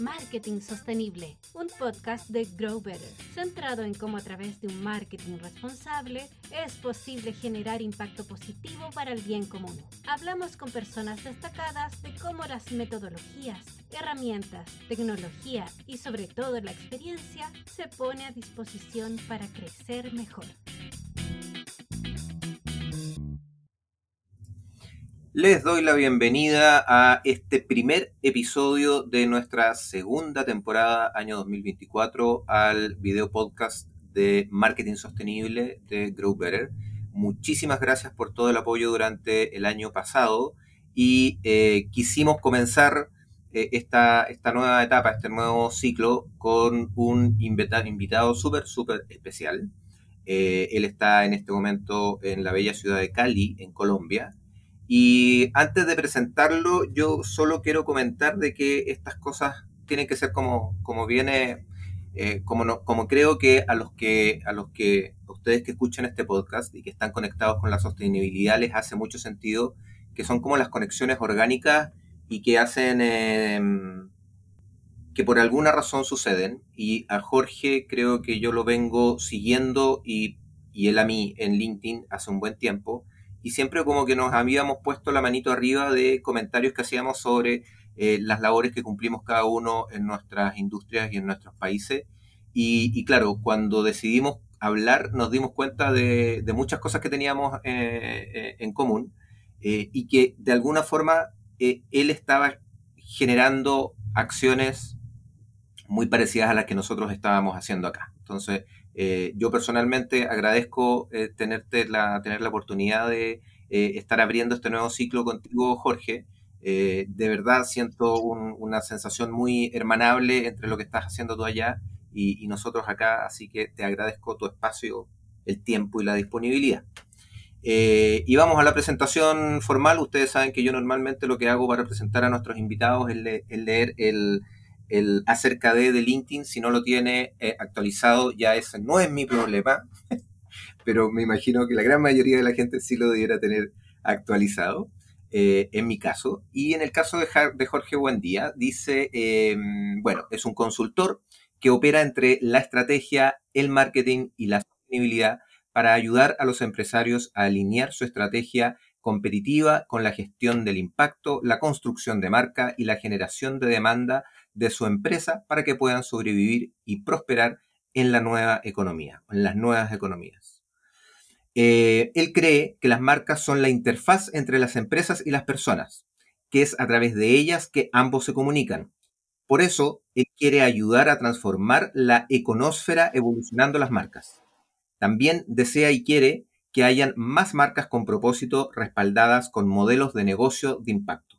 Marketing Sostenible, un podcast de Grow Better, centrado en cómo a través de un marketing responsable es posible generar impacto positivo para el bien común. Hablamos con personas destacadas de cómo las metodologías, herramientas, tecnología y sobre todo la experiencia se pone a disposición para crecer mejor. Les doy la bienvenida a este primer episodio de nuestra segunda temporada, año 2024, al video podcast de Marketing Sostenible de Grow Better. Muchísimas gracias por todo el apoyo durante el año pasado y eh, quisimos comenzar eh, esta, esta nueva etapa, este nuevo ciclo, con un invitado súper, súper especial. Eh, él está en este momento en la bella ciudad de Cali, en Colombia y antes de presentarlo, yo solo quiero comentar de que estas cosas tienen que ser como, como viene, eh, como, no, como creo que a los que a los que ustedes que escuchan este podcast y que están conectados con la sostenibilidad les hace mucho sentido, que son como las conexiones orgánicas y que hacen em, que por alguna razón suceden. Y a Jorge creo que yo lo vengo siguiendo y, y él a mí en LinkedIn hace un buen tiempo y siempre como que nos habíamos puesto la manito arriba de comentarios que hacíamos sobre eh, las labores que cumplimos cada uno en nuestras industrias y en nuestros países. Y, claro, cuando decidimos hablar nos dimos cuenta de, muchas cosas que teníamos eh, eh, en común y que de alguna forma él estaba generando acciones muy parecidas a las que nosotros estábamos haciendo acá. Entonces, eh, yo personalmente agradezco eh, tenerte la, tener la oportunidad de eh, estar abriendo este nuevo ciclo contigo, Jorge. de verdad siento una sensación muy hermanable entre lo que estás haciendo tú allá y, nosotros acá, así que te agradezco tu espacio, el tiempo y la disponibilidad. y vamos a la presentación formal. Ustedes saben que yo normalmente lo que hago para presentar a nuestros invitados es leer el, el acerca de, LinkedIn, si no lo tiene eh, actualizado, ya ese no es mi problema, pero me imagino que la gran mayoría de la gente sí lo debiera tener actualizado, eh, en mi caso. Y en el caso de, de Jorge Buendía, dice, em, bueno, es un consultor que opera entre la estrategia, el marketing y la sostenibilidad para ayudar a los empresarios a alinear su estrategia competitiva con la gestión del impacto, la construcción de marca y la generación de demanda de su empresa para que puedan sobrevivir y prosperar en la nueva economía, en las nuevas economías. Eh, él cree que las marcas son la interfaz entre las empresas y las personas, que es a través de ellas que ambos se comunican. Por eso, él quiere ayudar a transformar la econósfera evolucionando las marcas. También desea y quiere que hayan más marcas con propósito respaldadas con modelos de negocio de impacto.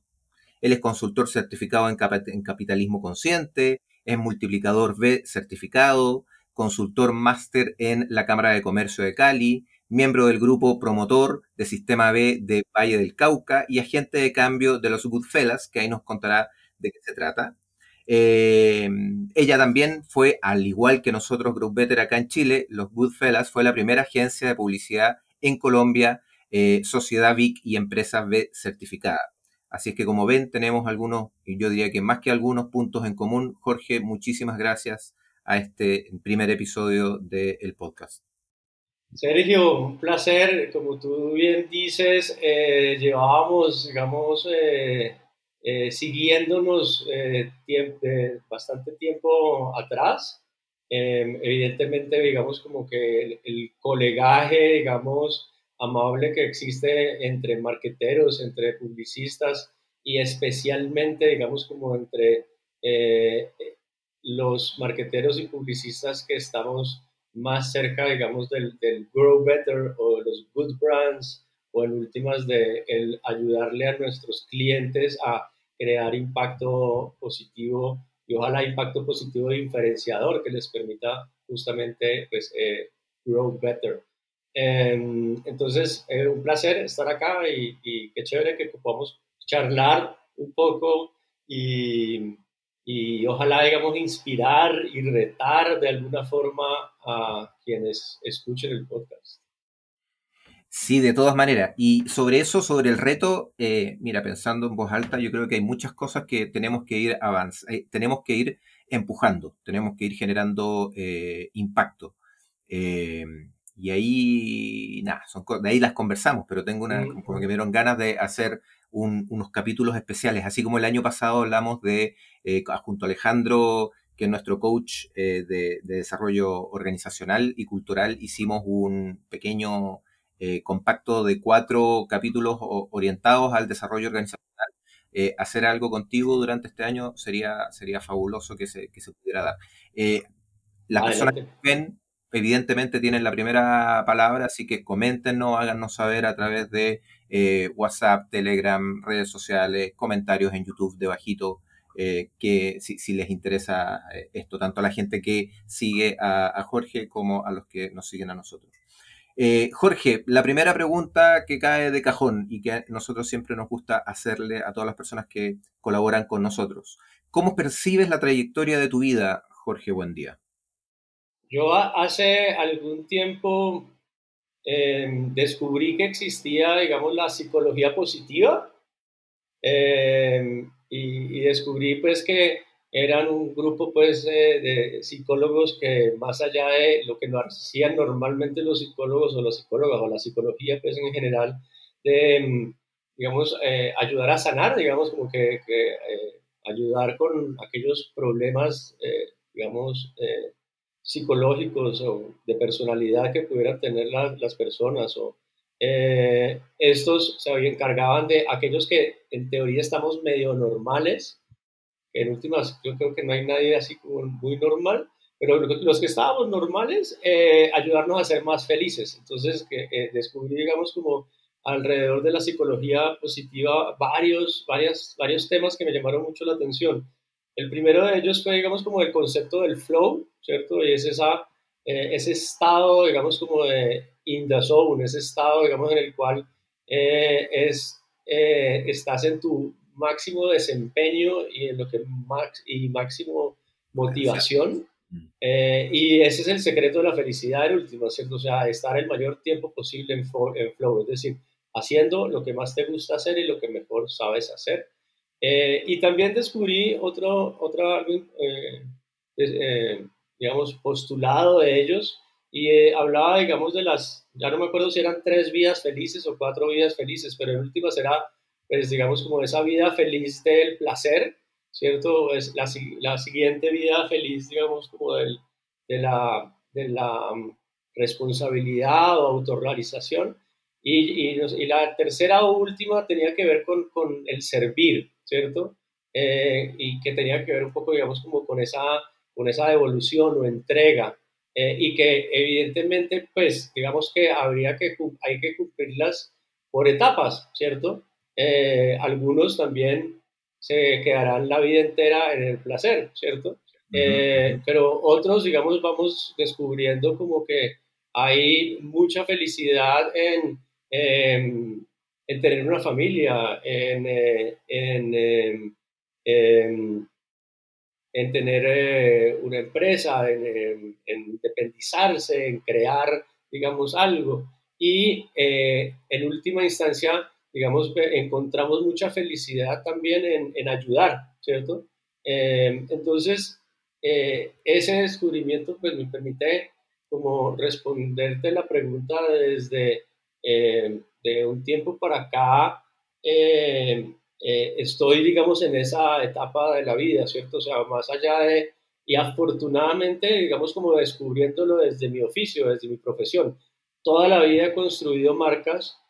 Él es consultor certificado en, capitalismo consciente, es multiplicador B certificado, consultor máster en la Cámara de Comercio de Cali, miembro del grupo promotor de Sistema B de Valle del Cauca y agente de cambio de los Goodfellas, que ahí nos contará de qué se trata. Eh, ella también fue, al igual que nosotros, Group Better acá en Chile, los Goodfellas fue la primera agencia de publicidad en Colombia, eh, Sociedad VIC y Empresa B certificada. Así es que como ven, tenemos algunos, yo diría que más que algunos puntos en común. Jorge, muchísimas gracias a este primer episodio del podcast. Sergio, un placer. Como tú bien dices, eh, llevábamos, digamos, eh, siguiéndonos bastante tiempo atrás. Em, evidentemente, digamos, como que el, el colegaje, digamos, amable que existe entre marqueteros, entre publicistas y especialmente, digamos, como entre eh, los marqueteros y publicistas que estamos más cerca, digamos, del, Grow Better o los Good Brands o en últimas de el ayudarle a nuestros clientes a crear impacto positivo y ojalá impacto positivo diferenciador que les permita justamente pues, eh, grow better. Em, entonces, es un placer estar acá y, y, qué chévere que podamos charlar un poco y, y, ojalá, digamos, inspirar y retar de alguna forma a quienes escuchen el podcast. Sí, de todas maneras. Y sobre eso, sobre el reto, eh, mira, pensando en voz alta, yo creo que hay muchas cosas que tenemos que ir avanzando, eh, tenemos que ir empujando, tenemos que ir generando eh, impacto. y ahí, nada, de ahí las conversamos, pero tengo una, como que me dieron ganas de hacer unos capítulos especiales, así como el año pasado hablamos de, junto a Alejandro, que es nuestro coach de desarrollo organizacional y cultural, hicimos un pequeño eh, compacto de cuatro capítulos orientados al desarrollo organizacional. Eh, hacer algo contigo durante este año sería, sería fabuloso que se, que se pudiera dar. Eh, las personas que ven, evidentemente, tienen la primera palabra, así que coméntenos, háganos saber a través de WhatsApp, Telegram, redes sociales, comentarios en YouTube debajito. que si, si, les interesa esto, tanto a la gente que sigue a, a Jorge como a los que nos siguen a nosotros. Eh, Jorge, la primera pregunta que cae de cajón y que a nosotros siempre nos gusta hacerle a todas las personas que colaboran con nosotros. ¿Cómo percibes la trayectoria de tu vida, Jorge? Buen día. Yo hace algún tiempo em, descubrí que existía, digamos, la psicología positiva em, y, y, descubrí pues que eran un grupo pues de psicólogos que más allá de lo que no hacían normalmente los psicólogos o las psicólogas o la psicología pues en general de mm, digamos eh, ayudar a sanar digamos como que, eh, ayudar con aquellos problemas eh, digamos psicológicos o de personalidad que pudieran tener las personas o estos se encargaban de aquellos que en teoría estamos medio normales en últimas yo creo que no hay nadie así como muy normal, pero los que estábamos normales, eh, ayudarnos a ser más felices. Entonces, que, eh, descubrí, digamos, como alrededor de la psicología positiva varios, varias, varios temas que me llamaron mucho la atención. El primero de ellos fue, digamos, como el concepto del flow, ¿cierto? Y es esa, eh, ese estado, digamos, como de in the zone, ese estado, digamos, en el cual es, estás en tu máximo desempeño y en lo que max, y máximo motivación. Eh, y ese es el secreto de la felicidad el último, ¿cierto? O sea, estar el mayor tiempo posible en, flow, es decir, haciendo lo que más te gusta hacer y lo que mejor sabes hacer. Eh, y también descubrí otro, otro eh, digamos, postulado de ellos y hablaba, digamos, de las, ya no me acuerdo si eran tres vidas felices o cuatro vidas felices, pero en última será pues digamos como esa vida feliz del placer, ¿cierto? Es la, la siguiente vida feliz, digamos, como del, de, la, de la mm, responsabilidad o autorrealización. Y, y, y, la tercera o última tenía que ver con, con el servir, ¿cierto? Eh, y que tenía que ver un poco, digamos, como con esa, con esa devolución o entrega. Eh, y que evidentemente, pues, digamos que habría que, hay que cumplirlas por etapas, ¿cierto? Eh, algunos también se quedarán la vida entera en el placer, ¿cierto? Eh, pero otros, digamos, vamos descubriendo como que hay mucha felicidad en, en, tener una familia, en, eh, en, en tener una empresa, en, independizarse, en crear, digamos, algo. Y en última instancia, digamos, encontramos mucha felicidad también en, ayudar, ¿cierto? Eh, entonces, eh, ese descubrimiento pues me permite como responderte la pregunta desde eh, de un tiempo para acá, estoy, digamos, en esa etapa de la vida, ¿cierto? O sea, más allá de, y afortunadamente, digamos, como descubriéndolo desde mi oficio, desde mi profesión. Toda la vida he construido marcas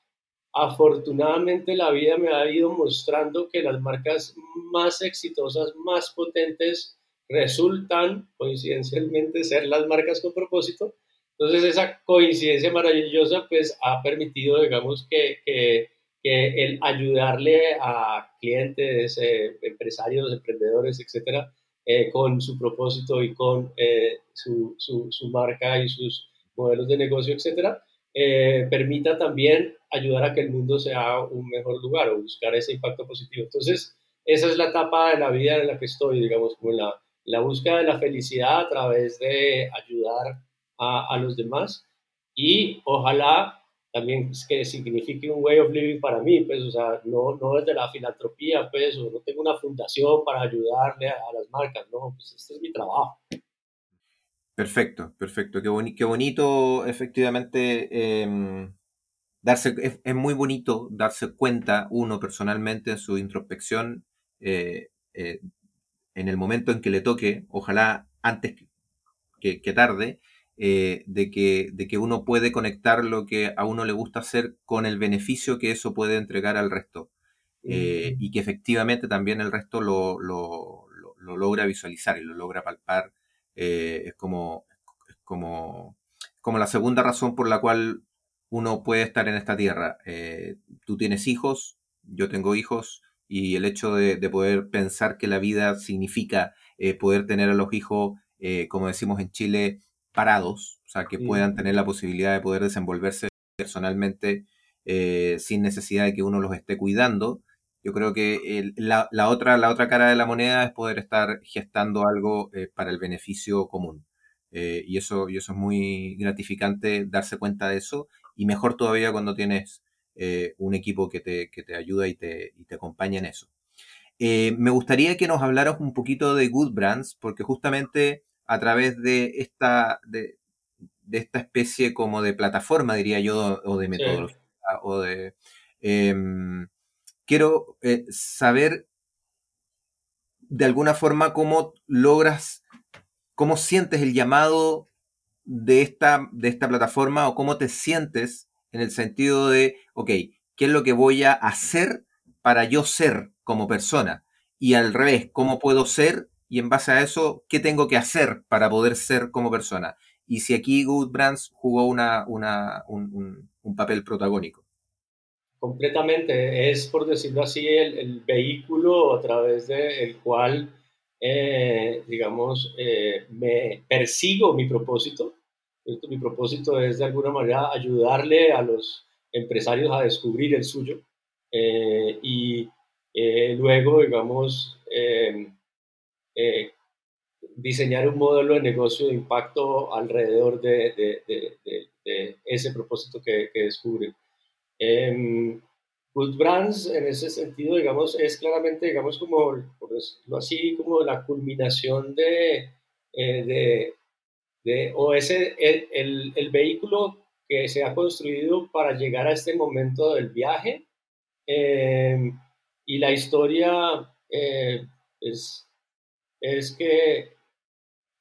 afortunadamente la vida me ha ido mostrando que las marcas más exitosas, más potentes, resultan coincidencialmente ser las marcas con propósito. Entonces esa coincidencia maravillosa pues ha permitido, digamos, que, que, el ayudarle a clientes, eh, empresarios, emprendedores, etcétera, eh, con su propósito y con eh, su, su, su, marca y sus modelos de negocio, etcétera, permita también ayudar a que el mundo sea un mejor lugar o buscar ese impacto positivo. Entonces, esa es la etapa de la vida en la que estoy, digamos, como la, la búsqueda de la felicidad a través de ayudar a, los demás y ojalá también que signifique un way of living para mí, pues, o sea, no, no desde la filantropía, pues, o no tengo una fundación para ayudarle a, las marcas, no, pues este es mi trabajo. Perfecto, perfecto, qué, qué bonito, efectivamente, em, darse, es, muy bonito darse cuenta uno personalmente en su introspección eh, eh, en el momento en que le toque, ojalá antes que, que tarde, eh, de, que, de que uno puede conectar lo que a uno le gusta hacer con el beneficio que eso puede entregar al resto. Y que efectivamente también el resto lo, lo, logra visualizar y lo logra palpar. Eh, es, como, es como, como la segunda razón por la cual uno puede estar en esta tierra. tú tienes hijos, yo tengo hijos, y el hecho de, de poder pensar que la vida significa poder tener a los hijos, como decimos en Chile, parados, o sea, que puedan tener la posibilidad de poder desenvolverse personalmente eh, sin necesidad de que uno los esté cuidando. Yo creo que la, otra, la otra cara de la moneda es poder estar gestando algo eh, para el beneficio común. Eh, y, eso, y eso es muy gratificante darse cuenta de eso. Y mejor todavía cuando tienes un equipo que te, que te ayuda y te, y te acompaña en eso. me gustaría que nos hablaras un poquito de Good Brands, porque justamente a través de esta, de, esta especie como de plataforma, diría yo, o de metodología, o de... Quiero eh, saber de alguna forma cómo logras, cómo sientes el llamado de esta, de esta plataforma o cómo te sientes en el sentido de, ok, ¿qué es lo que voy a hacer para yo ser como persona? Y al revés, ¿cómo puedo ser y en base a eso, ¿qué tengo que hacer para poder ser como persona? Y si aquí Good Brands jugó una, un, un, papel protagónico. Completamente, es por decirlo así el, vehículo a través del cual, eh, digamos, eh, me persigo mi propósito. Mi propósito es de alguna manera ayudarle a los empresarios a descubrir el suyo eh, y luego, digamos, eh, diseñar un modelo de negocio de impacto alrededor de, ese propósito que, que descubren. Em, Good Brands, en ese sentido, digamos, es claramente, digamos, como, por decirlo así, como la culminación de, eh, de, o ese, el, el, vehículo que se ha construido para llegar a este momento del viaje. Em, y la historia eh, es es que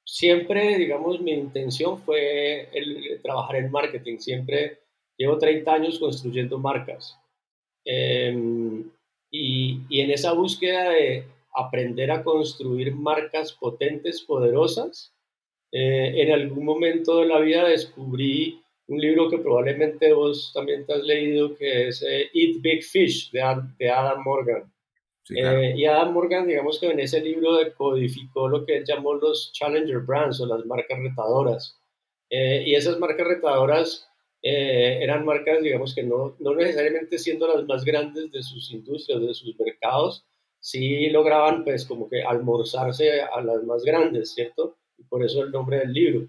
siempre, digamos, mi intención fue el, trabajar en marketing. Siempre llevo 30 años construyendo marcas. Em, y, y, en esa búsqueda de aprender a construir marcas potentes, poderosas, eh, en algún momento de la vida descubrí un libro que probablemente vos también te has leído, que es eh, Eat Big Fish, de, de Adam Morgan. Eh, y Adam Morgan, digamos que en ese libro codificó lo que él llamó los Challenger Brands o las marcas retadoras. Eh, y esas marcas retadoras eh, eran marcas, digamos que no, no necesariamente siendo las más grandes de sus industrias, de sus mercados, sí lograban pues como que almorzarse a las más grandes, ¿cierto? Y por eso el nombre del libro.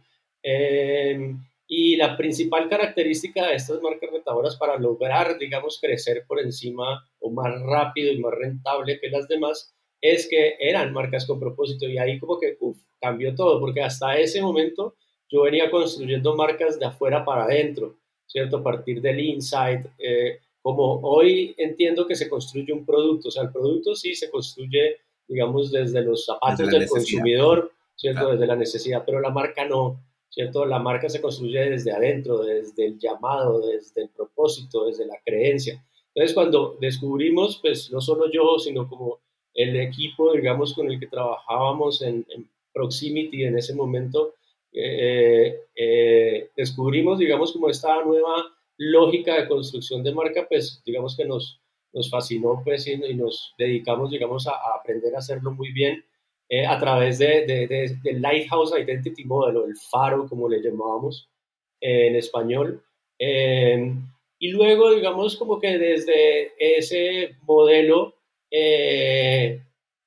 Y la principal característica de estas marcas rentadoras para lograr, digamos, crecer por encima o más rápido y más rentable que las demás es que eran marcas con propósito y ahí como que uf, cambió todo, porque hasta ese momento yo venía construyendo marcas de afuera para adentro, ¿cierto? A partir del insight, eh, como hoy entiendo que se construye un producto, o sea, el producto sí se construye, digamos, desde los zapatos del consumidor, ¿cierto? Desde la necesidad, pero la marca no. ¿cierto? La marca se construye desde adentro, desde el llamado, desde el propósito, desde la creencia. Entonces, cuando descubrimos, pues no solo yo, sino como el equipo, digamos, con el que trabajábamos en, Proximity en ese momento, eh, eh, descubrimos, digamos, como esta nueva lógica de construcción de marca, pues digamos que nos, nos fascinó, pues, y, nos dedicamos, digamos, a, a aprender a hacerlo muy bien eh, a través de, de, del Lighthouse Identity Model, el faro, como le llamábamos eh, en español. Eh, y luego, digamos, como que desde ese modelo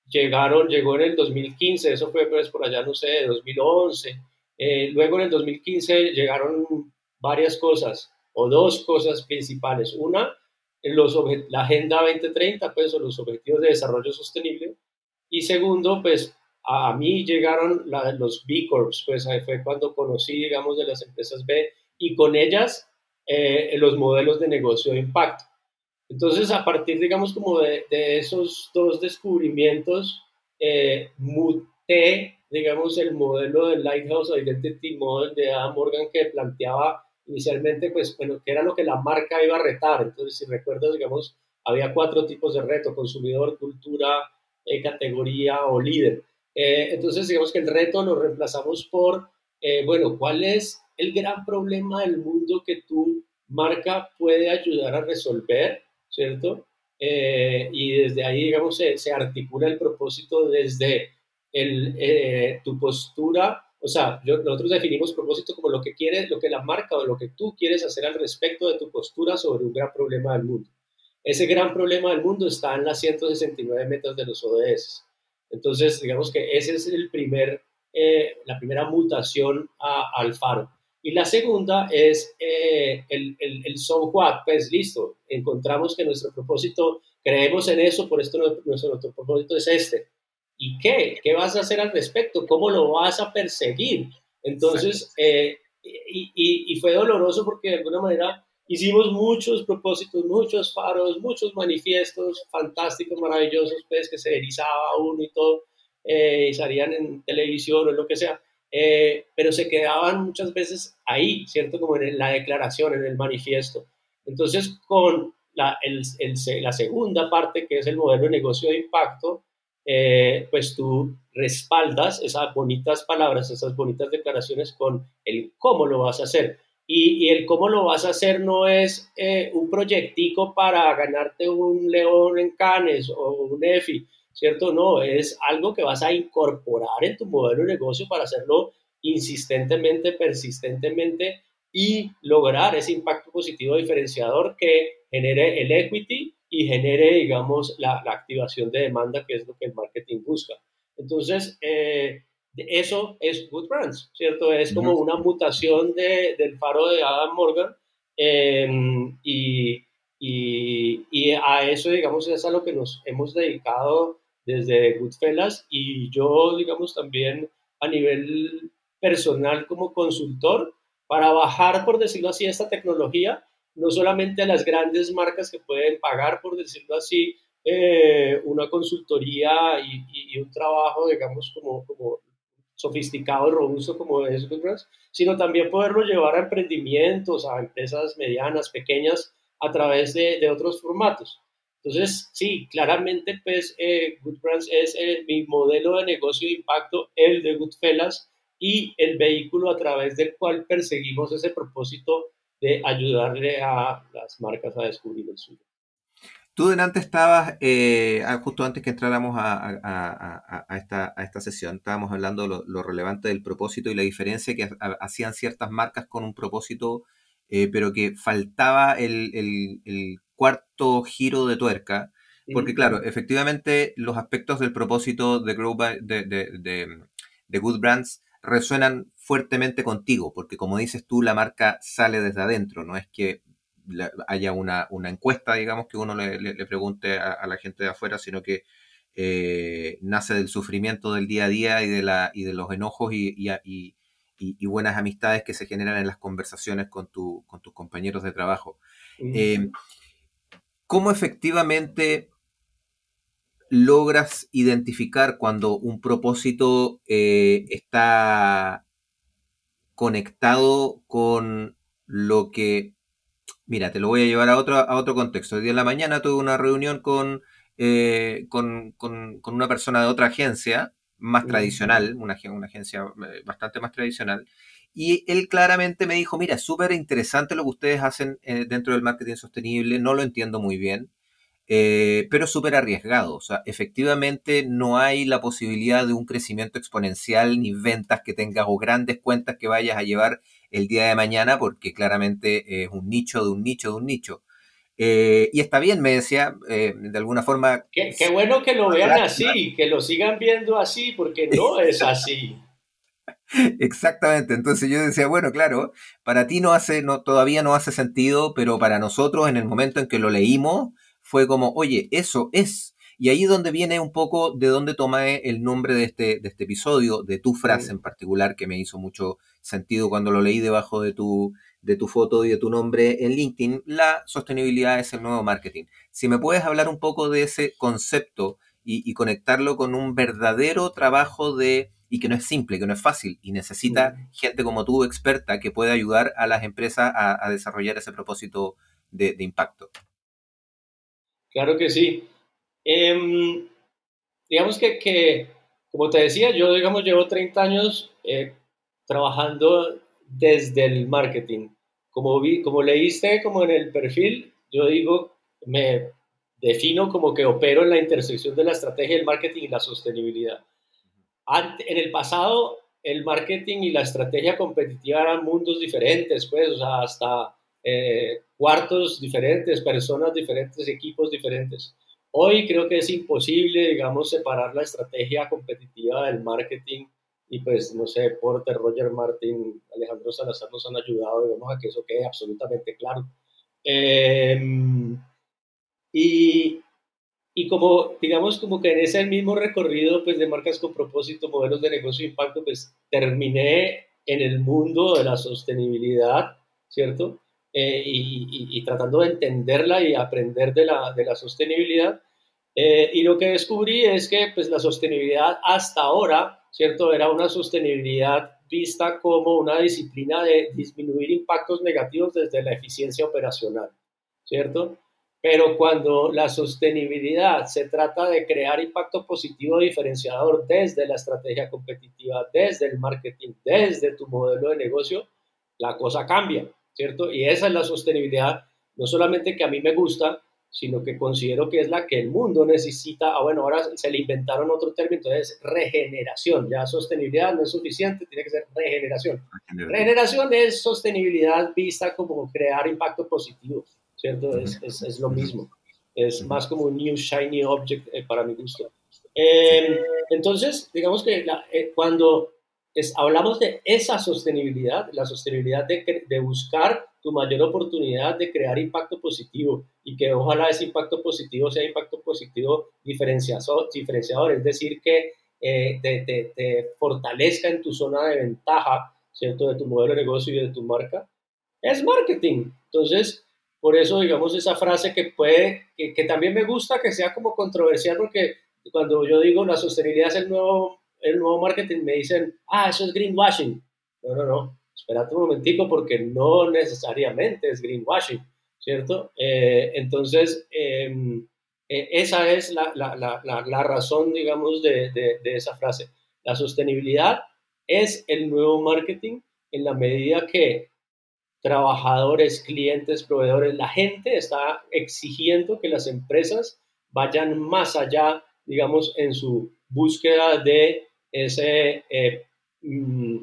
llegaron, llegó en el 2015, eso fue pues por allá, no sé, 2011. Luego en el 2015 llegaron varias cosas. o dos cosas principales. Una, los la Agenda 2030, pues, o los Objetivos de Desarrollo Sostenible. Y segundo, pues, a mí llegaron los B Corps, pues ahí fue cuando conocí, digamos, de las empresas B y con ellas eh, los modelos de negocio de impacto. Entonces, a partir, digamos, como de, esos dos descubrimientos, eh, muté, digamos, el modelo del Lighthouse Identity Model de Adam Morgan que planteaba inicialmente, pues, bueno, que era lo que la marca iba a retar. Entonces, si recuerdas, digamos, había cuatro tipos de reto, consumidor, cultura, eh, categoría o líder. Eh, entonces, digamos que el reto lo reemplazamos por, bueno, ¿cuál es el gran problema del mundo que tu marca puede ayudar a resolver? ¿cierto? Eh, y desde ahí, digamos, se, articula el propósito desde el, eh, tu postura, o sea, nosotros definimos propósito como lo que quieres, lo que la marca o lo que tú quieres hacer al respecto de tu postura sobre un gran problema del mundo. Ese gran problema del mundo está en las 169 metas de los ODS. Entonces, digamos que ese es el primer, eh, la primera mutación al faro. Y la segunda es eh, el, el, el, so what, pues listo, encontramos que nuestro propósito, creemos en eso, por esto nuestro propósito es este. ¿Y qué? ¿Qué vas a hacer al respecto? ¿Cómo lo vas a perseguir? Entonces, eh, y, y, y, fue doloroso porque de alguna manera hicimos muchos propósitos, muchos faros, muchos manifiestos fantásticos, maravillosos, pues que se erizaba uno y todo, eh, y salían en televisión o lo que sea eh, pero se quedaban muchas veces ahí, ¿cierto? Como en la declaración, en el manifiesto. Entonces, con la, el, la segunda parte, que es el modelo de negocio de impacto, eh, pues tú respaldas esas bonitas palabras, esas bonitas declaraciones con el cómo lo vas a hacer. Y, el cómo lo vas a hacer no es eh, un proyectico para ganarte un león en Canes o un EFI, ¿cierto? No, es algo que vas a incorporar en tu modelo de negocio para hacerlo insistentemente, persistentemente y lograr ese impacto positivo diferenciador que genere el equity y genere, digamos, la, activación de demanda, que es lo que el marketing busca. Entonces, eh, eso es Good Brands, ¿cierto? Es como una mutación del faro de Adam Morgan em, y, y, y, a eso, digamos, es a lo que nos hemos dedicado desde Goodfellas y yo, digamos, también a nivel personal como consultor para bajar, por decirlo así, esta tecnología, no solamente a las grandes marcas que pueden pagar, por decirlo así, eh, una consultoría y, un trabajo, digamos, como, como sofisticado y robusto como es Goodfellas, sino también poderlo llevar a emprendimientos, a empresas medianas, pequeñas, a través de, de otros formatos. Entonces, sí, claramente, pues, eh, Good Brands es eh, mi modelo de negocio de impacto, el de Goodfellas, y el vehículo a través del cual perseguimos ese propósito de ayudarle a las marcas a descubrir el suyo. Tú delante estabas, eh, ah, justo antes que entráramos a, esta, sesión, estábamos hablando de lo, relevante del propósito y la diferencia que hacían ciertas marcas con un propósito, pero que faltaba el, cuarto giro de tuerca, porque claro, efectivamente los aspectos del propósito de, de, Good Brands resuenan fuertemente contigo, porque como dices tú, la marca sale desde adentro, no es que haya una, encuesta, digamos, que uno le, pregunte a, la gente de afuera, sino que eh, nace del sufrimiento del día a día y de, la, y de los enojos y, buenas amistades que se generan en las conversaciones con, tu, con tus compañeros de trabajo. ¿Cómo efectivamente logras identificar cuando un propósito eh, está conectado con lo que... Mira, te lo voy a llevar a otro, a otro contexto. Hoy día en la mañana tuve una reunión con, eh, con, una persona de otra agencia más tradicional, una, una agencia eh, bastante más tradicional, y él claramente me dijo, mira, es súper interesante lo que ustedes hacen dentro del marketing sostenible, no lo entiendo muy bien, eh, pero súper arriesgado. O sea, efectivamente no hay la posibilidad de un crecimiento exponencial ni ventas que tengas o grandes cuentas que vayas a llevar el día de mañana porque claramente es un nicho de un nicho de un nicho. Eh, y está bien, me decía, eh, de alguna forma... Qué, bueno que lo vean así, que lo sigan viendo así, porque no es así. Exactamente, entonces yo decía, bueno, claro, para ti no hace, no, todavía no hace sentido, pero para nosotros en el momento en que lo leímos fue como, oye, eso es. Y ahí es donde viene un poco de dónde tomé el nombre de este, de este episodio, de tu frase en particular, que me hizo mucho sentido cuando lo leí debajo de tu, de tu foto y de tu nombre en LinkedIn, la sostenibilidad es el nuevo marketing. Si me puedes hablar un poco de ese concepto y, conectarlo con un verdadero trabajo de, y que no es simple, que no es fácil, y necesita gente como tú, experta, que pueda ayudar a las empresas a, desarrollar ese propósito de, impacto. Claro que sí. Em, digamos que, como te decía, yo digamos llevo 30 años eh, trabajando desde el marketing. Como, vi, como leíste como en el perfil, yo digo, me defino como que opero en la intersección de la estrategia, el marketing y la sostenibilidad. en el pasado, el marketing y la estrategia competitiva eran mundos diferentes, pues, o sea, hasta eh, cuartos diferentes, personas diferentes, equipos diferentes. Hoy creo que es imposible, digamos, separar la estrategia competitiva del marketing y pues, no sé, Porter, Roger Martin, Alejandro Salazar nos han ayudado, digamos, a que eso quede absolutamente claro. Em, y, y como, digamos, como que en ese mismo recorrido, pues, de marcas con propósito, modelos de negocio impacto, pues, terminé en el mundo de la sostenibilidad, ¿cierto? Eh, y, y, tratando de entenderla y aprender de la, de la sostenibilidad. Eh, y lo que descubrí es que, pues, la sostenibilidad hasta ahora ¿cierto? Era una sostenibilidad vista como una disciplina de disminuir impactos negativos desde la eficiencia operacional, ¿cierto? Pero cuando la sostenibilidad se trata de crear impacto positivo diferenciador desde la estrategia competitiva, desde el marketing, desde tu modelo de negocio, la cosa cambia, ¿cierto? Y esa es la sostenibilidad, no solamente que a mí me gusta, sino que considero que es la que el mundo necesita. Ah, bueno, ahora se le inventaron otro término, entonces regeneración. Ya sostenibilidad no es suficiente, tiene que ser regeneración. Regeneración es sostenibilidad vista como crear impacto positivo, ¿cierto? Es, es, lo mismo. Es más como un new shiny object eh, para mi gusto. Em, entonces, digamos que eh, cuando hablamos de esa sostenibilidad, la sostenibilidad de, de buscar tu mayor oportunidad de crear impacto positivo y que ojalá ese impacto positivo sea impacto positivo diferenciador, es decir, que eh, te, fortalezca en tu zona de ventaja, ¿cierto?, de tu modelo de negocio y de tu marca, es marketing. Entonces, por eso, digamos, esa frase que puede, que, que también me gusta que sea como controversial, porque cuando yo digo la sostenibilidad es el nuevo, el nuevo marketing, me dicen, ah, eso es greenwashing. No, no, no espérate un momentico porque no necesariamente es greenwashing, ¿cierto? Eh, entonces, em, e, esa es la, la, la, la, razón, digamos, de, de esa frase. La sostenibilidad es el nuevo marketing en la medida que trabajadores, clientes, proveedores, la gente está exigiendo que las empresas vayan más allá, digamos, en su búsqueda de ese eh, mm,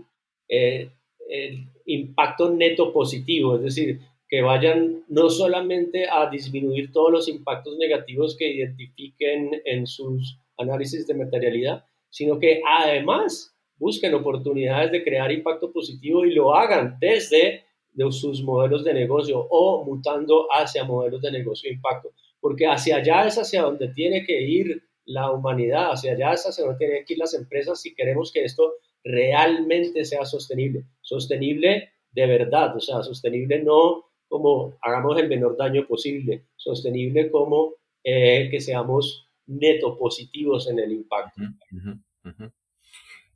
eh, el impacto neto positivo, es decir, que vayan no solamente a disminuir todos los impactos negativos que identifiquen en sus análisis de materialidad, sino que además busquen oportunidades de crear impacto positivo y lo hagan desde sus modelos de negocio o mutando hacia modelos de negocio de impacto, porque hacia allá es hacia donde tiene que ir la humanidad, hacia allá es hacia donde tienen que ir las empresas si queremos que esto realmente sea sostenible. Sostenible de verdad, o sea, sostenible no como hagamos el menor daño posible, sostenible como eh, que seamos neto positivos en el impacto.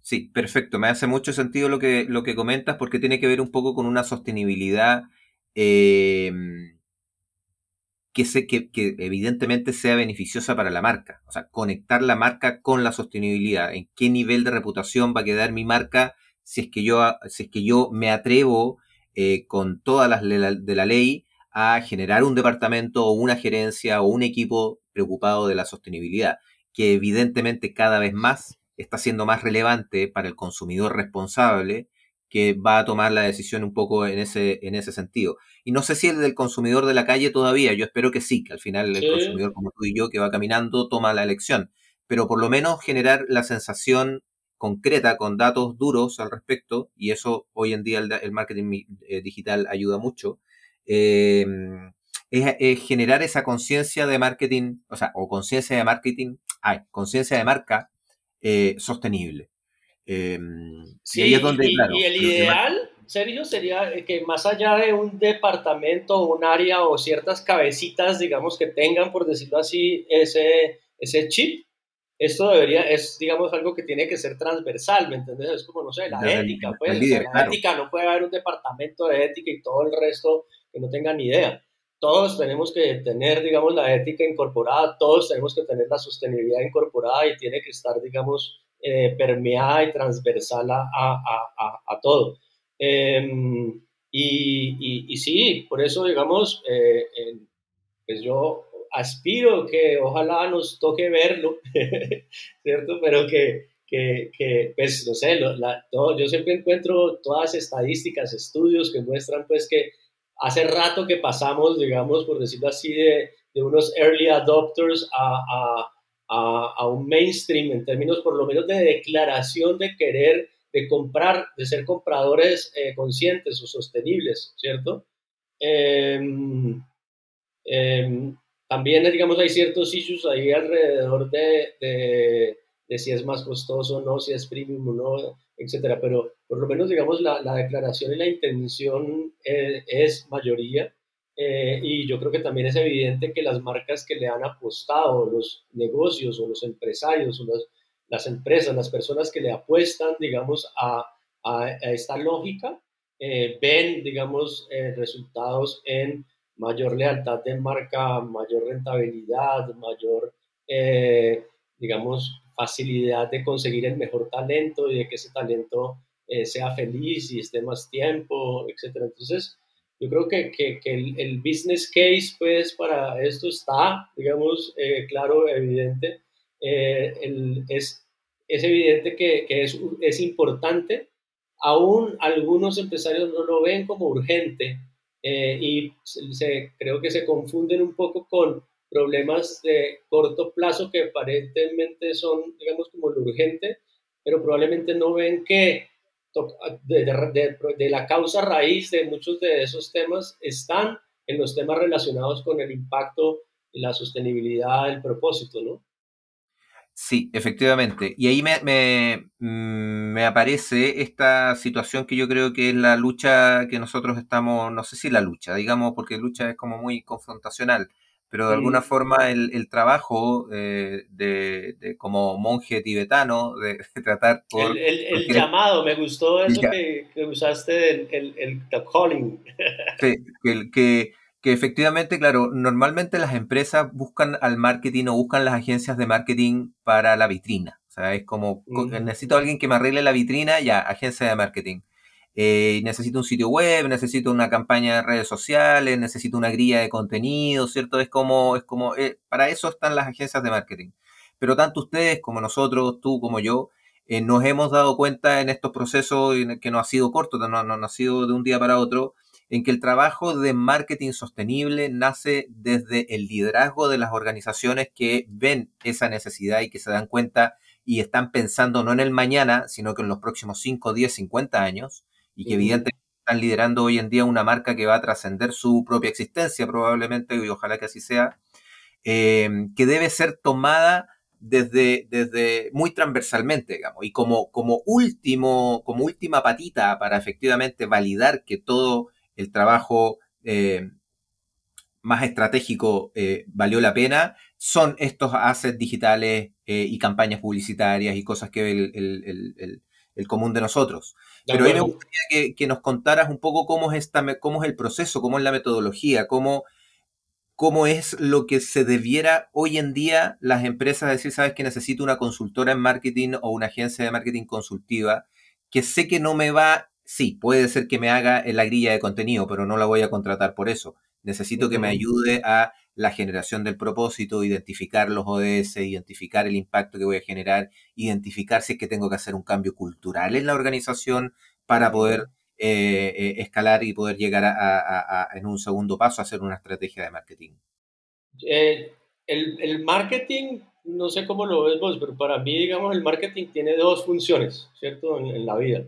Sí, perfecto. Me hace mucho sentido lo que, lo que comentas porque tiene que ver un poco con una sostenibilidad eh, que, que, que, evidentemente sea beneficiosa para la marca. O sea, conectar la marca con la sostenibilidad. ¿En qué nivel de reputación va a quedar mi marca si es que yo, si es que yo me atrevo eh, con todas las de la ley a generar un departamento o una gerencia o un equipo preocupado de la sostenibilidad, que evidentemente cada vez más está siendo más relevante para el consumidor responsable que va a tomar la decisión un poco en ese, en ese sentido. Y no sé si el del consumidor de la calle todavía, yo espero que sí, que al final el consumidor como tú y yo que va caminando toma la elección, pero por lo menos generar la sensación concreta, con datos duros al respecto, y eso hoy en día el, marketing eh, digital ayuda mucho, em, es, generar esa conciencia de marketing, o sea, o conciencia de marketing, hay, conciencia de marca eh, sostenible. Em, sí, y, y, el ideal, Sergio, sería que más allá de un departamento, un área o ciertas cabecitas, digamos, que tengan, por decirlo así, ese, ese chip, esto debería, es, digamos, algo que tiene que ser transversal, ¿me entiendes? Es como, no sé, la ética, pues, la ética, no puede haber un departamento de ética y todo el resto que no tenga ni idea. Todos tenemos que tener, digamos, la ética incorporada, todos tenemos que tener la sostenibilidad incorporada y tiene que estar, digamos, eh, permeada y transversal a, todo. Em, y, y, sí, por eso, digamos, eh, pues yo aspiro que ojalá nos toque verlo, ¿cierto? Pero que, que, pues, no sé, todo, yo siempre encuentro todas estadísticas, estudios que muestran, pues, que hace rato que pasamos, digamos, por decirlo así, de, de unos early adopters a, a, a, un mainstream en términos, por lo menos, de declaración de querer, de comprar, de ser compradores eh, conscientes o sostenibles, ¿cierto? Eh, también, digamos, hay ciertos issues ahí alrededor de, de, de si es más costoso o no, si es premium o no, etcétera. Pero por lo menos, digamos, la, la declaración y la intención eh, es mayoría. Eh, y yo creo que también es evidente que las marcas que le han apostado, los negocios o los empresarios o las, las empresas, las personas que le apuestan, digamos, a, a, esta lógica, eh, ven, digamos, resultados en mayor lealtad de marca, mayor rentabilidad, mayor, eh, digamos, facilidad de conseguir el mejor talento y de que ese talento eh, sea feliz y esté más tiempo, etc. Entonces, yo creo que, que, el, business case, pues, para esto está, digamos, eh, claro, evidente. El, es, es evidente que, que es, es importante. Aún algunos empresarios no lo ven como urgente, eh, y se, creo que se confunden un poco con problemas de corto plazo que aparentemente son, digamos, como lo urgente, pero probablemente no ven que de, de, la causa raíz de muchos de esos temas están en los temas relacionados con el impacto, la sostenibilidad, el propósito, ¿no? Sí, efectivamente. Y ahí me, mm, me, aparece esta situación que yo creo que es la lucha que nosotros estamos, no sé si la lucha, digamos, porque lucha es como muy confrontacional, pero de alguna forma el, trabajo eh, de, como monje tibetano, de, tratar por... El, llamado, me gustó eso que, usaste, el, el, calling. Sí, que, que que efectivamente, claro, normalmente las empresas buscan al marketing o buscan las agencias de marketing para la vitrina. O sea, es como, necesito a alguien que me arregle la vitrina, ya, agencia de marketing. Eh, necesito un sitio web, necesito una campaña de redes sociales, necesito una grilla de contenido, ¿cierto? Es como, es como, eh, para eso están las agencias de marketing. Pero tanto ustedes como nosotros, tú como yo, eh, nos hemos dado cuenta en estos procesos que no ha sido corto, no, no, no ha sido de un día para otro, en que el trabajo de marketing sostenible nace desde el liderazgo de las organizaciones que ven esa necesidad y que se dan cuenta y están pensando no en el mañana, sino que en los próximos 5, 10, 50 años, y que evidentemente están liderando hoy en día una marca que va a trascender su propia existencia probablemente, y ojalá que así sea, eh, que debe ser tomada desde, desde muy transversalmente, digamos, y como, como, último, como última patita para efectivamente validar que todo el trabajo eh, más estratégico eh, valió la pena, son estos assets digitales y campañas publicitarias y cosas que ve el, común de nosotros. Pero a mí me gustaría que, nos contaras un poco cómo es, esta, cómo es el proceso, cómo es la metodología, cómo, cómo es lo que se debiera hoy en día las empresas decir, sabes que necesito una consultora en marketing o una agencia de marketing consultiva, que sé que no me va sí, puede ser que me haga en la grilla de contenido, pero no la voy a contratar por eso. Necesito que me ayude a la generación del propósito, identificar los ODS, identificar el impacto que voy a generar, identificar si es que tengo que hacer un cambio cultural en la organización para poder eh, eh, escalar y poder llegar a, en un segundo paso a hacer una estrategia de marketing. Eh, el, el, marketing no sé cómo lo ves vos, pero para mí, digamos, el marketing tiene dos funciones, ¿cierto? En, la vida.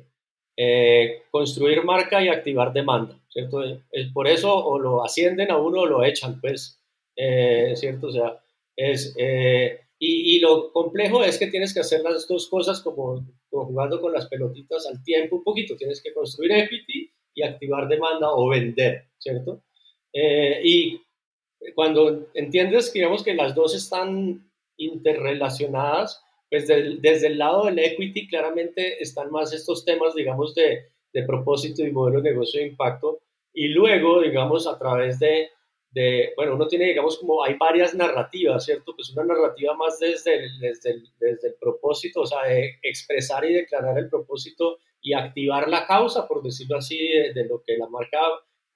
Construir marca y activar demanda, ¿cierto? Es por eso o lo ascienden a uno o lo echan, pues, eh, ¿cierto? O sea, es... Eh, y, y, lo complejo es que tienes que hacer las dos cosas como, como, jugando con las pelotitas al tiempo un poquito. Tienes que construir equity y activar demanda o vender, ¿cierto? y cuando entiendes, digamos, que las dos están interrelacionadas, pues desde el lado del equity claramente están más estos temas, digamos, de, de propósito y modelo de negocio de impacto. Y luego, digamos, a través de, de, bueno, uno tiene, digamos, como hay varias narrativas, ¿cierto? Pues una narrativa más desde el, desde el, desde el propósito, o sea, de expresar y declarar el propósito y activar la causa, por decirlo así, de, de lo que la marca,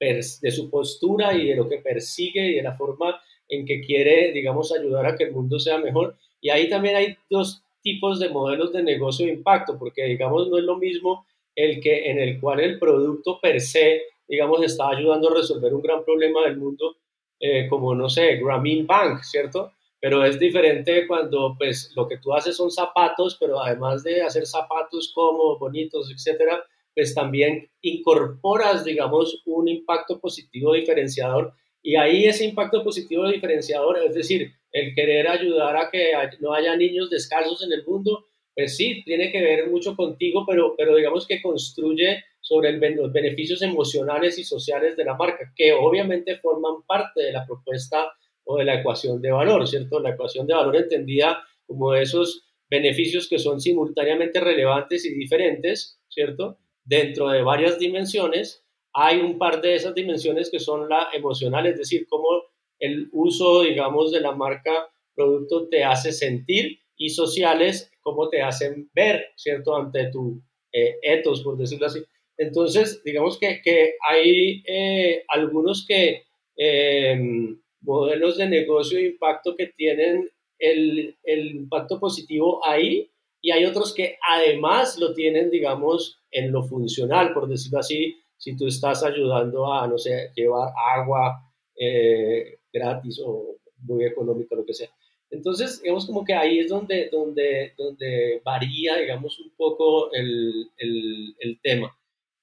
de su postura y de lo que persigue y de la forma en que quiere, digamos, ayudar a que el mundo sea mejor. Y ahí también hay dos tipos de modelos de negocio de impacto, porque, digamos, no es lo mismo el que en el cual el producto per se, digamos, está ayudando a resolver un gran problema del mundo, eh, como, no sé, Grameen Bank, ¿cierto? Pero es diferente cuando, pues, lo que tú haces son zapatos, pero además de hacer zapatos cómodos, bonitos, etcétera, pues también incorporas, digamos, un impacto positivo diferenciador y ahí ese impacto positivo diferenciador, es decir, el querer ayudar a que no haya niños descalzos en el mundo, pues sí, tiene que ver mucho contigo, pero, pero digamos que construye sobre el, los beneficios emocionales y sociales de la marca, que obviamente forman parte de la propuesta o de la ecuación de valor, ¿cierto? La ecuación de valor entendida como esos beneficios que son simultáneamente relevantes y diferentes, ¿cierto? Dentro de varias dimensiones hay un par de esas dimensiones que son la emocional, es decir, cómo el uso, digamos, de la marca producto te hace sentir y sociales, cómo te hacen ver, ¿cierto?, ante tu eh, ethos, por decirlo así. Entonces, digamos que, que hay eh, algunos que eh, modelos de negocio de impacto que tienen el, el impacto positivo ahí y hay otros que además lo tienen, digamos, en lo funcional, por decirlo así, si tú estás ayudando a, no sé, llevar agua eh, gratis o muy económico, lo que sea. Entonces, digamos como que ahí es donde, donde, donde varía, digamos, un poco el, el, el tema.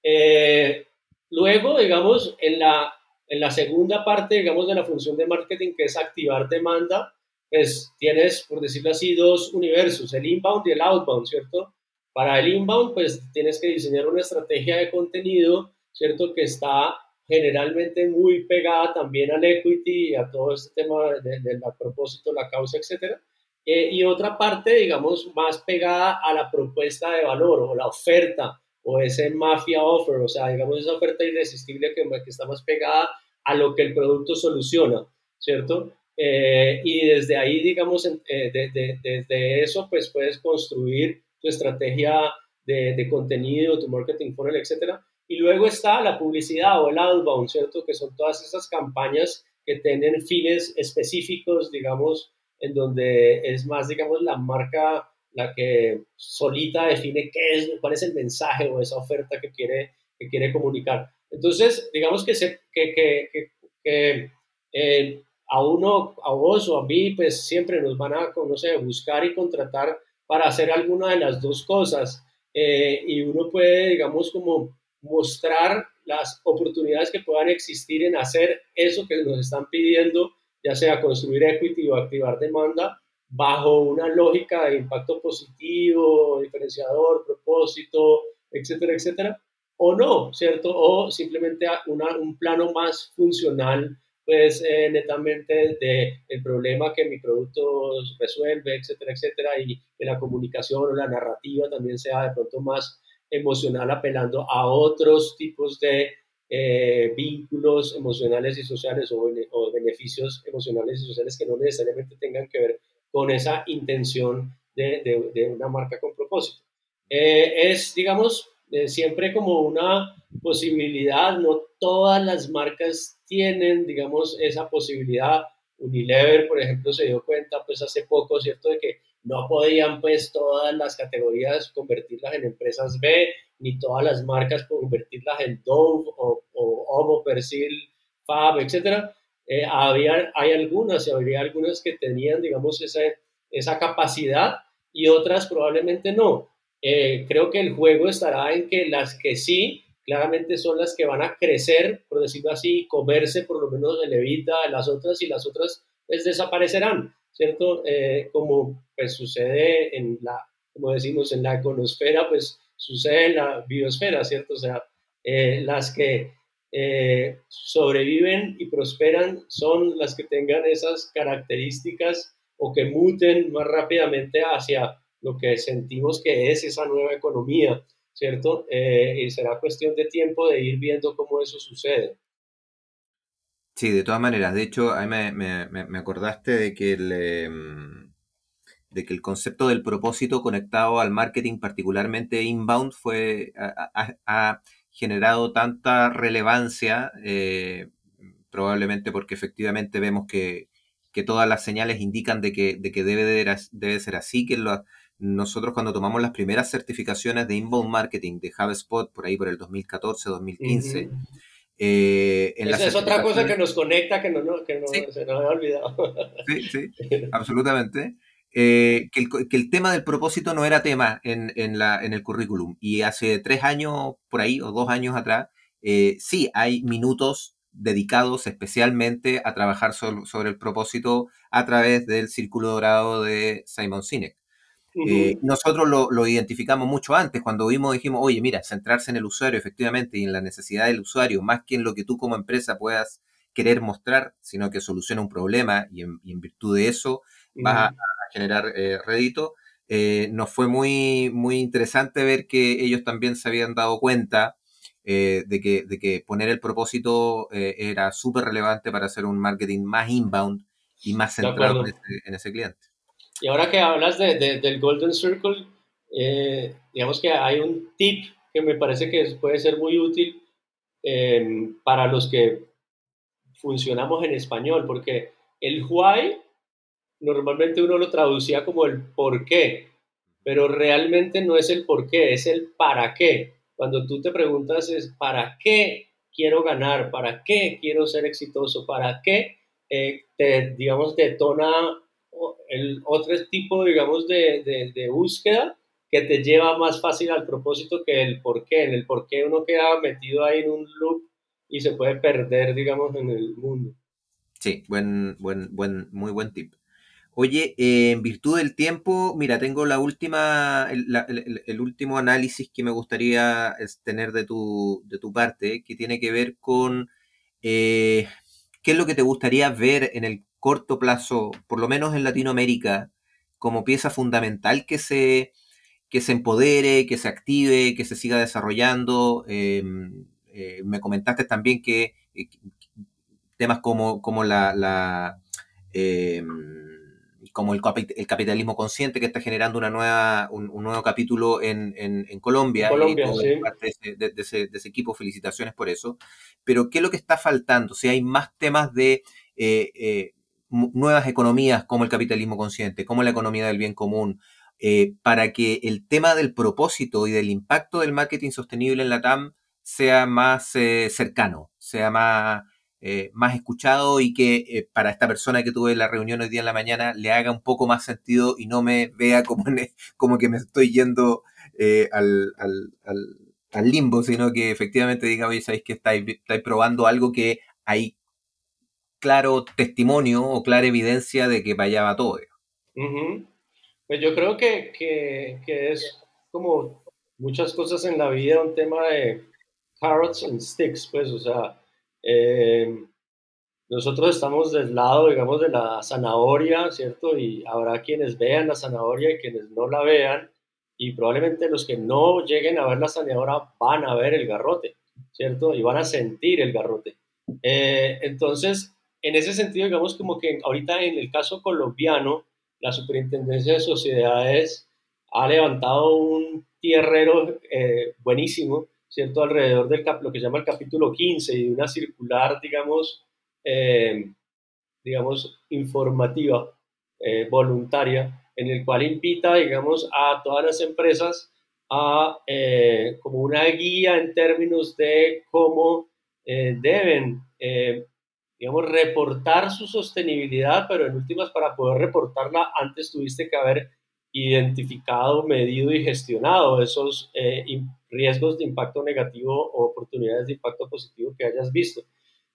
Eh, luego, digamos, en la, en la segunda parte, digamos, de la función de marketing, que es activar demanda, pues tienes, por decirlo así, dos universos, el inbound y el outbound, ¿cierto? Para el inbound, pues tienes que diseñar una estrategia de contenido ¿cierto? Que está generalmente muy pegada también al equity y a todo este tema del de, propósito, la causa, etcétera. Eh, y otra parte, digamos, más pegada a la propuesta de valor o la oferta o ese mafia offer, o sea, digamos, esa oferta irresistible que, que está más pegada a lo que el producto soluciona, ¿cierto? Eh, y desde ahí, digamos, eh, desde eso, pues puedes construir tu estrategia de, de contenido, tu marketing funnel, etcétera, y luego está la publicidad o el outbound, ¿cierto? Que son todas esas campañas que tienen fines específicos, digamos, en donde es más, digamos, la marca la que solita define qué es, cuál es el mensaje o esa oferta que quiere, que quiere comunicar. Entonces, digamos que, que, que, eh, a uno, a vos o a mí, pues siempre nos van a, no sé, buscar y contratar para hacer alguna de las dos cosas. Eh, y uno puede, digamos, como mostrar las oportunidades que puedan existir en hacer eso que nos están pidiendo, ya sea construir equity o activar demanda, bajo una lógica de impacto positivo, diferenciador, propósito, etcétera, etcétera, o no, ¿cierto? O simplemente un plano más funcional, pues eh, netamente de el problema que mi producto resuelve, etcétera, etcétera, y que la comunicación o la narrativa también sea de pronto más emocional apelando a otros tipos de eh, vínculos emocionales y sociales o, beneficios emocionales y sociales que no necesariamente tengan que ver con esa intención de, de, una marca con propósito. Eh, es, digamos, eh, siempre como una posibilidad, no todas las marcas tienen, digamos, esa posibilidad. Unilever, por ejemplo, se dio cuenta, pues hace poco, ¿cierto?, de que no podían pues todas las categorías convertirlas en empresas B, ni todas las marcas convertirlas en Dove o, o Homo, Persil, Fab, etc. Eh, había, hay algunas, habría algunas que tenían, digamos, ese, esa capacidad y otras probablemente no. Eh, creo que el juego estará en que las que sí, claramente son las que van a crecer, por decirlo así, comerse por lo menos el levita las otras y las otras pues, desaparecerán, ¿cierto? Eh, como pues sucede en la, como decimos, en la econosfera, pues sucede en la biosfera, ¿cierto? O sea, eh, las que sobreviven y prosperan son las que tengan esas características o que muten más rápidamente hacia lo que sentimos que es esa nueva economía, ¿cierto? Eh, y será cuestión de tiempo de ir viendo cómo eso sucede. Sí, de todas maneras. De hecho, a me, acordaste de que, el, em, de que el concepto del propósito conectado al marketing, particularmente inbound, fue, ha, generado tanta relevancia, eh, probablemente porque efectivamente vemos que, todas las señales indican de que, de que debe, debe ser así, que nosotros cuando tomamos las primeras certificaciones de inbound marketing de HubSpot, por ahí por el 2014, 2015, eh, Esa es otra cosa que nos conecta que no, que no se nos había olvidado. Sí, sí, absolutamente. Eh, que, el, que, el, tema del propósito no era tema en, en, la, en el currículum. Y hace tres años, por ahí, o dos años atrás, eh, sí, hay minutos dedicados especialmente a trabajar sobre, sobre, el propósito a través del Círculo Dorado de Simon Sinek. Eh, nosotros lo, identificamos mucho antes, cuando vimos, dijimos, oye, mira, centrarse en el usuario efectivamente y en la necesidad del usuario, más que en lo que tú como empresa puedas querer mostrar, sino que soluciona un problema y en, virtud de eso vas a, generar eh, rédito. Eh, nos fue muy, muy interesante ver que ellos también se habían dado cuenta de, que, de que poner el propósito era súper relevante para hacer un marketing más inbound y más centrado en ese cliente. Y ahora que hablas de, del Golden Circle, eh, digamos que hay un tip que me parece que puede ser muy útil em, para los que funcionamos en español, porque el why normalmente uno lo traducía como el por qué, pero realmente no es el por qué, es el para qué. Cuando tú te preguntas es para qué quiero ganar, para qué quiero ser exitoso, para qué eh, te, digamos, detona el otro tipo, digamos, de, de, búsqueda que te lleva más fácil al propósito que el por qué. En el por qué uno queda metido ahí en un loop y se puede perder, digamos, en el mundo. Sí, buen, buen, buen, muy buen tip. Oye, eh, en virtud del tiempo, mira, tengo la última, el, último análisis que me gustaría tener de tu, de tu parte, que tiene que ver con eh, qué es lo que te gustaría ver en el corto plazo, por lo menos en Latinoamérica, como pieza fundamental que se, que se empodere, que se active, que se siga desarrollando. Em, eh, me comentaste también que eh, temas como, como la, em, como el, el, capitalismo consciente que está generando una nueva, un, nuevo capítulo en, Colombia, de, ese, equipo, felicitaciones por eso. Pero, ¿qué es lo que está faltando? Si hay más temas de eh, nuevas economías como el capitalismo consciente, como la economía del bien común, eh, para que el tema del propósito y del impacto del marketing sostenible en la TAM sea más eh, cercano, sea más, eh, más escuchado y que para esta persona que tuve la reunión hoy día en la mañana le haga un poco más sentido y no me vea como, como que me estoy yendo al, al, limbo, sino que efectivamente diga, oye, sabéis que estáis, estáis probando algo que hay claro testimonio o clara evidencia de que para allá va todo. Pues yo creo que, que, que, es como muchas cosas en la vida un tema de carrots and sticks, pues, o sea, eh, nosotros estamos del lado, digamos, de la zanahoria, ¿cierto? Y habrá quienes vean la zanahoria y quienes no la vean, y probablemente los que no lleguen a ver la zanahoria van a ver el garrote, ¿cierto? Y van a sentir el garrote. Eh, entonces, en ese sentido, digamos como que ahorita en el caso colombiano, la Superintendencia de Sociedades ha levantado un tierrero eh, buenísimo, ¿cierto? Alrededor del lo que se llama el capítulo 15 y una circular, digamos, eh, digamos, informativa, eh, voluntaria, en el cual invita, digamos, a todas las empresas a como una guía en términos de cómo deben digamos, reportar su sostenibilidad, pero en últimas para poder reportarla antes tuviste que haber identificado, medido y gestionado esos eh, riesgos de impacto negativo o oportunidades de impacto positivo que hayas visto.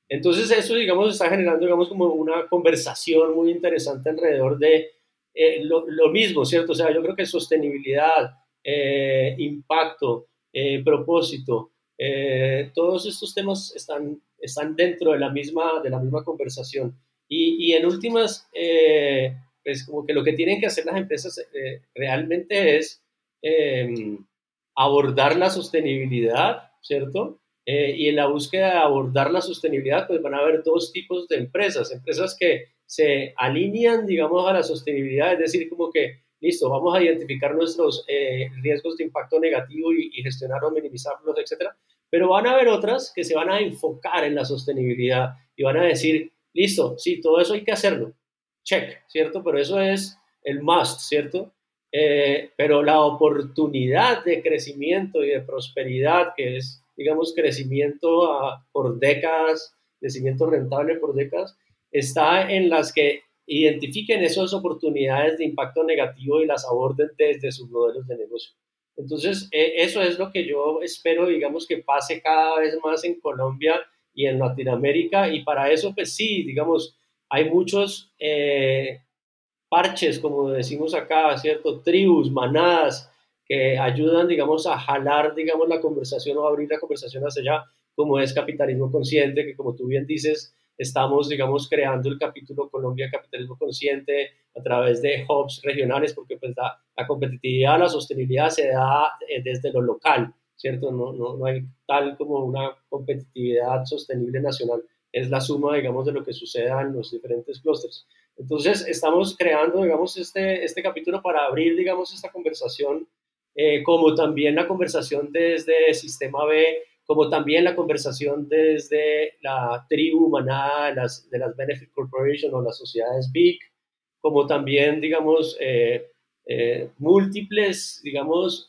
Entonces eso, digamos, está generando, digamos, como una conversación muy interesante alrededor de eh, lo, mismo, ¿cierto? O sea, yo creo que sostenibilidad, eh, impacto, propósito, todos estos temas están, están dentro de la misma, de la misma conversación. Y, y en últimas, pues como que lo que tienen que hacer las empresas eh, realmente es em, abordar la sostenibilidad, ¿cierto? Eh, y en la búsqueda de abordar la sostenibilidad, pues van a haber dos tipos de empresas. Empresas que se alinean, digamos, a la sostenibilidad, es decir, como que, listo, vamos a identificar nuestros eh, riesgos de impacto negativo y, y gestionarlos, minimizarlos, etcétera. Pero van a haber otras que se van a enfocar en la sostenibilidad y van a decir, listo, sí, todo eso hay que hacerlo, check, ¿cierto? Pero eso es el must, ¿cierto? Eh, pero la oportunidad de crecimiento y de prosperidad, que es, digamos, crecimiento por décadas, crecimiento rentable por décadas, está en las que identifiquen esas oportunidades de impacto negativo y las aborden desde sus modelos de negocio. Entonces, e, eso es lo que yo espero, digamos, que pase cada vez más en Colombia y en Latinoamérica. Y para eso, pues sí, digamos, hay muchos eh, parches, como decimos acá, ¿cierto? Tribus, manadas, que ayudan, digamos, a jalar, digamos, la conversación o abrir la conversación hacia allá, como es capitalismo consciente, que como tú bien dices, estamos, digamos, creando el capítulo Colombia Capitalismo Consciente a través de hubs regionales, porque pues la, la competitividad, la sostenibilidad se da eh, desde lo local, ¿cierto? No, no, no hay tal como una competitividad sostenible nacional es la suma, digamos, de lo que suceda en los diferentes clústeres. Entonces, estamos creando, digamos, este, este capítulo para abrir, digamos, esta conversación, eh, como también la conversación desde Sistema B, como también la conversación desde la tribu manada de las, de las Benefit Corporation o las sociedades BIC, como también, digamos, eh, eh, múltiples, digamos,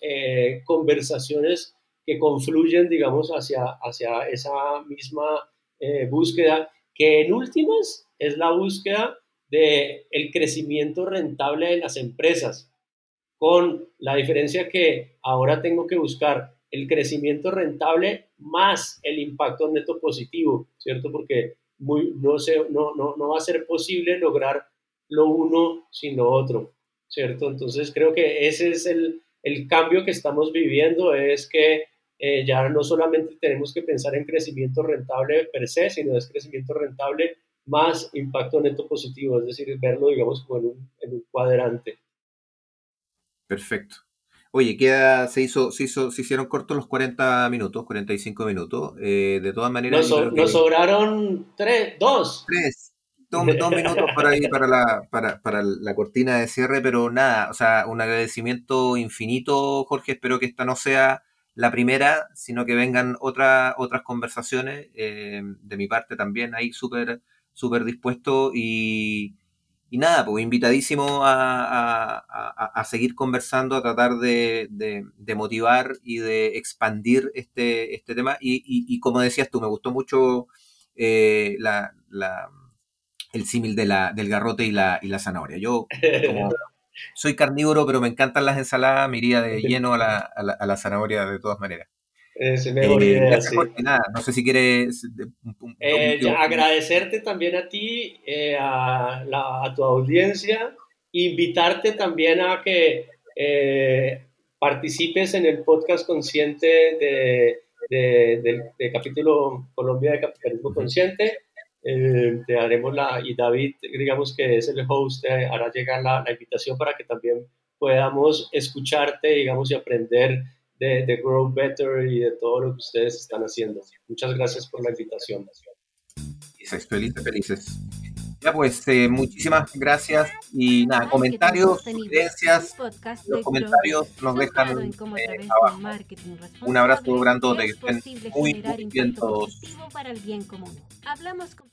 conversaciones que confluyen, digamos, hacia, hacia esa misma eh, búsqueda, que en últimas es la búsqueda del el crecimiento rentable de las empresas, con la diferencia que ahora tengo que buscar el crecimiento rentable más el impacto neto positivo, ¿cierto? Porque muy, no, se, no, no, no va a ser posible lograr lo uno sin lo otro, ¿cierto? Entonces creo que ese es el, el cambio que estamos viviendo, es que eh, ya no solamente tenemos que pensar en crecimiento rentable per se, sino es crecimiento rentable más impacto neto positivo, es decir, verlo, digamos, como en un, en un cuadrante. Perfecto. Oye, queda, se hizo, se hizo, se hicieron cortos los 40 minutos, 45 minutos. Eh, de todas maneras. Nos, sobraron tres, dos. Tres. Dos, minutos para, ahí, para, la, para, para, la cortina de cierre, pero nada, o sea, un agradecimiento infinito, Jorge. Espero que esta no sea la primera, sino que vengan otras otras conversaciones. Eh, de mi parte también ahí súper súper dispuesto y, y, nada, pues invitadísimo a, a, seguir conversando, a tratar de, de, motivar y de expandir este, este tema. Y, y, como decías tú, me gustó mucho eh, la, la, el símil de la, del garrote y la, y la zanahoria. Yo como soy carnívoro, pero me encantan las ensaladas, me iría de lleno a la, a la, zanahoria de todas maneras. Es mejor eh, idea, no sé si quieres... Eh, agradecerte también a ti, eh, a, a, tu audiencia, invitarte también a que participes en el podcast consciente de, del, capítulo Colombia de Capitalismo Consciente. Eh, te haremos la, y David, digamos que es el host, hará llegar la, la, invitación para que también podamos escucharte, digamos, y aprender de, de, Grow Better y de todo lo que ustedes están haciendo. Muchas gracias por la invitación. Felices, felices, felices. Ya pues, eh, muchísimas gracias y nada, comentarios, sugerencias, los comentarios nos dejan eh, abajo. Un abrazo grandote, que estén muy, muy bien todos. Para el bien común. Hablamos con